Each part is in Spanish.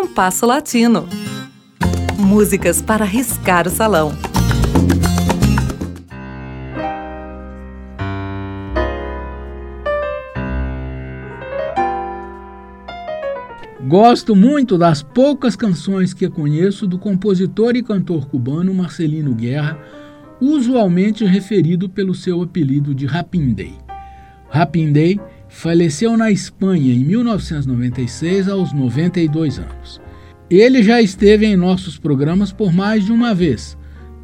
Compasso Latino. Músicas para riscar o salão. Gosto muito das poucas canções que conheço do compositor e cantor cubano Marcelino Guerra, usualmente referido pelo seu apelido de Rapindei. Rapindei faleceu na Espanha em 1996 aos 92 anos. Ele já esteve em nossos programas por mais de uma vez,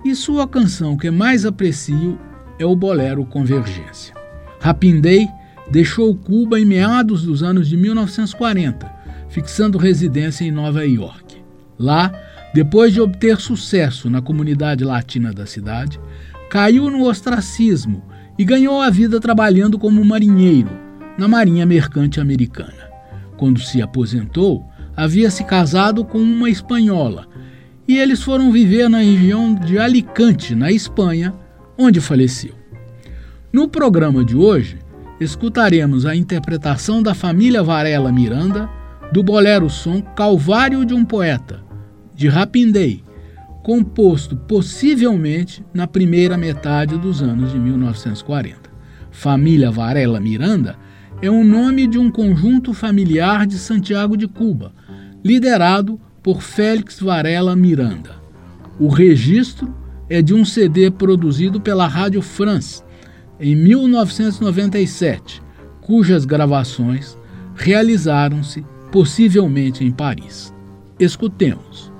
e sua canção que mais aprecio é o bolero Convergência. Rapindei deixou Cuba em meados dos anos de 1940, fixando residência em Nova York. Lá, depois de obter sucesso na comunidade latina da cidade, caiu no ostracismo e ganhou a vida trabalhando como marinheiro na Marinha Mercante Americana. Quando se aposentou, havia se casado com uma espanhola e eles foram viver na região de Alicante, na Espanha, onde faleceu. No programa de hoje, escutaremos a interpretação da família Varela Miranda do bolero som Calvário de um Poeta, de Rapindei, composto possivelmente na primeira metade dos anos de 1940. Família Varela Miranda é o nome de um conjunto familiar de Santiago de Cuba, liderado por Félix Varela Miranda. O registro é de um CD produzido pela Rádio France em 1997, cujas gravações realizaram-se possivelmente em Paris. Escutemos.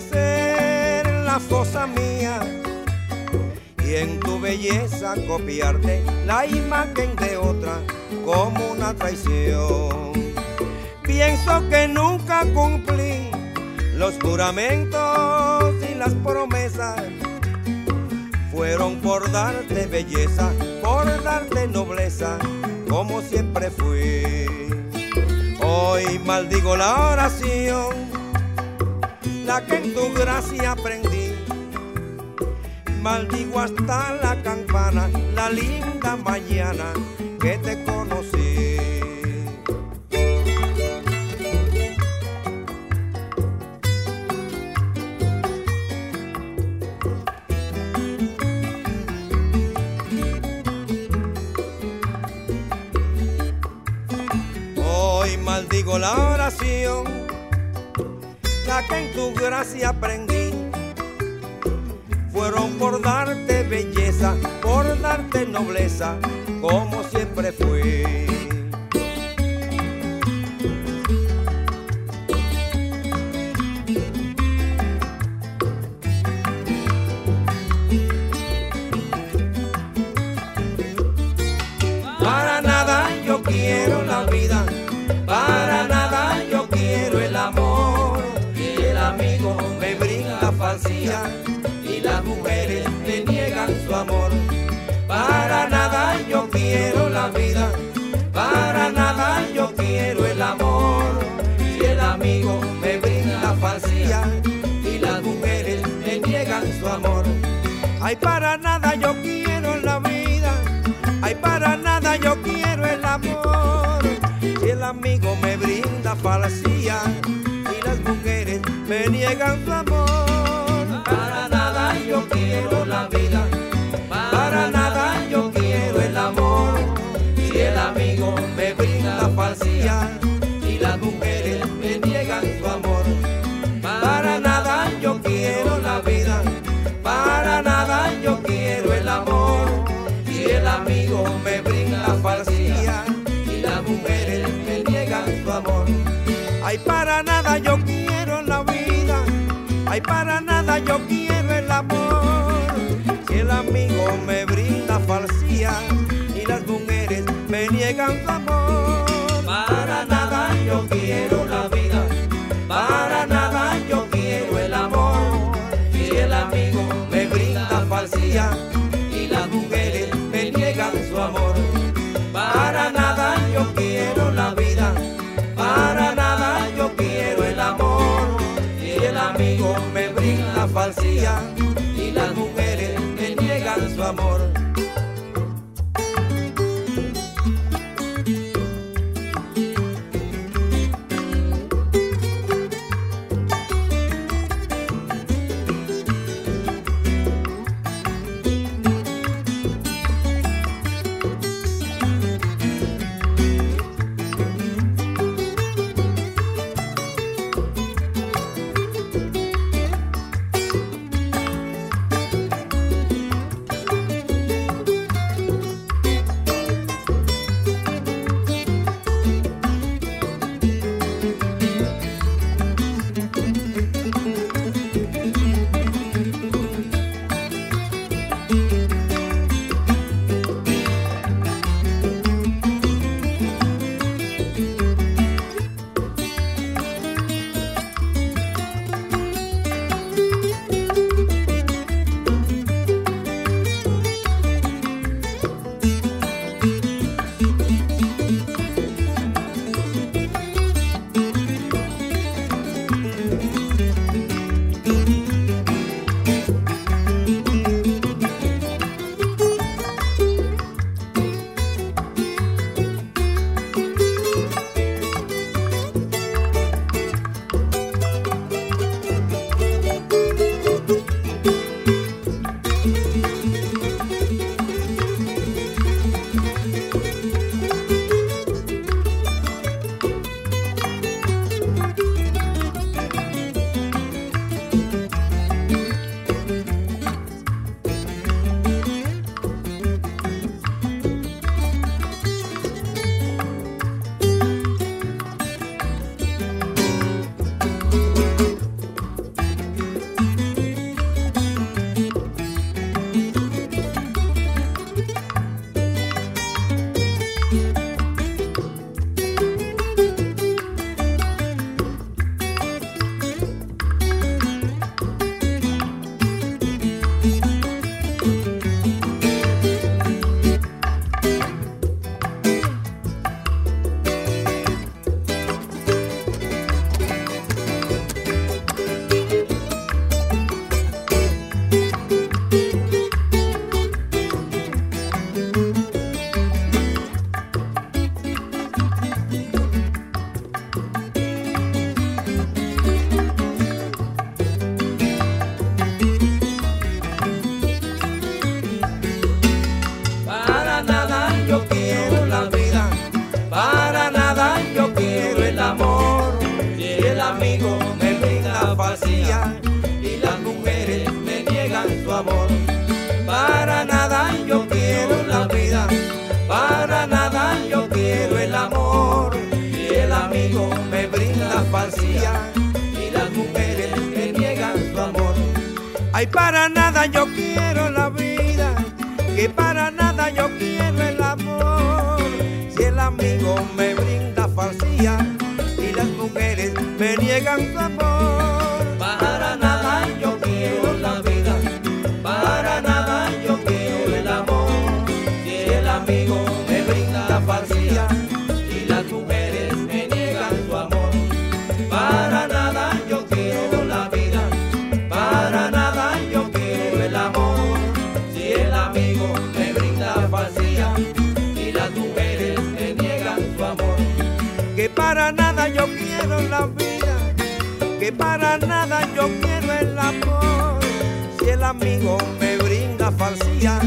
Ser la fosa mía y en tu belleza copiarte la imagen de otra como una traición. Pienso que nunca cumplí los juramentos y las promesas. Fueron por darte belleza, por darte nobleza, como siempre fui. Hoy maldigo la oración la que en tu gracia aprendí. Maldigo hasta la campana, la linda mañana que te conocí. Hoy maldigo la oración que en tu gracia aprendí fueron por darte belleza, por darte nobleza, como siempre fui. Vida, para nada yo quiero el amor. Si el amigo me brinda falsía y las mujeres me niegan su amor. Ay, para nada yo quiero la vida, ay, para nada yo quiero el amor. Si el amigo me brinda falsía me niegan su amor. Para nada yo quiero la vida, me brinda falsía y las mujeres me niegan su amor. Para nada yo quiero la vida, para nada yo quiero el amor. Si el amigo me brinda falsía y las mujeres me niegan su amor. Ay, para nada yo quiero Ay, para nada yo quiero niegan su amor. Para nada yo quiero la vida, para nada yo quiero el amor. Si el amigo me brinda falsía y las mujeres me niegan su amor, para nada yo quiero la vida, para nada yo quiero el amor. Si el amigo me brinda falsía Ay, para nada yo quiero la vida, que para nada yo quiero el amor. Si el amigo me brinda falsía y las mujeres me niegan su amor. Que para nada yo quiero la vida, que para nada yo quiero el amor. Si el amigo me brinda falsía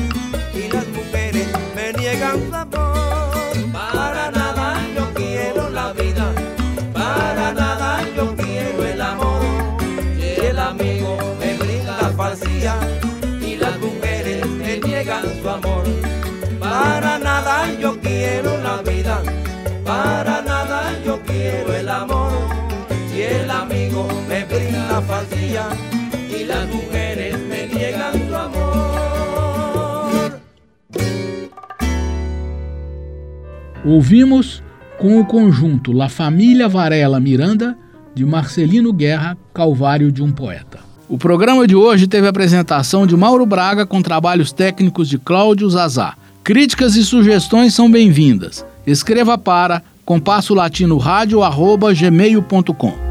falsía y las mujeres me niegan su amor. Ouvimos com o conjunto La Família Varela Miranda, de Marcelino Guerra, Calvário de um Poeta. O programa de hoje teve a apresentação de Mauro Braga com trabalhos técnicos de Cláudio Zazá. Críticas e sugestões são bem-vindas. Escreva para compasso latino gmail.com.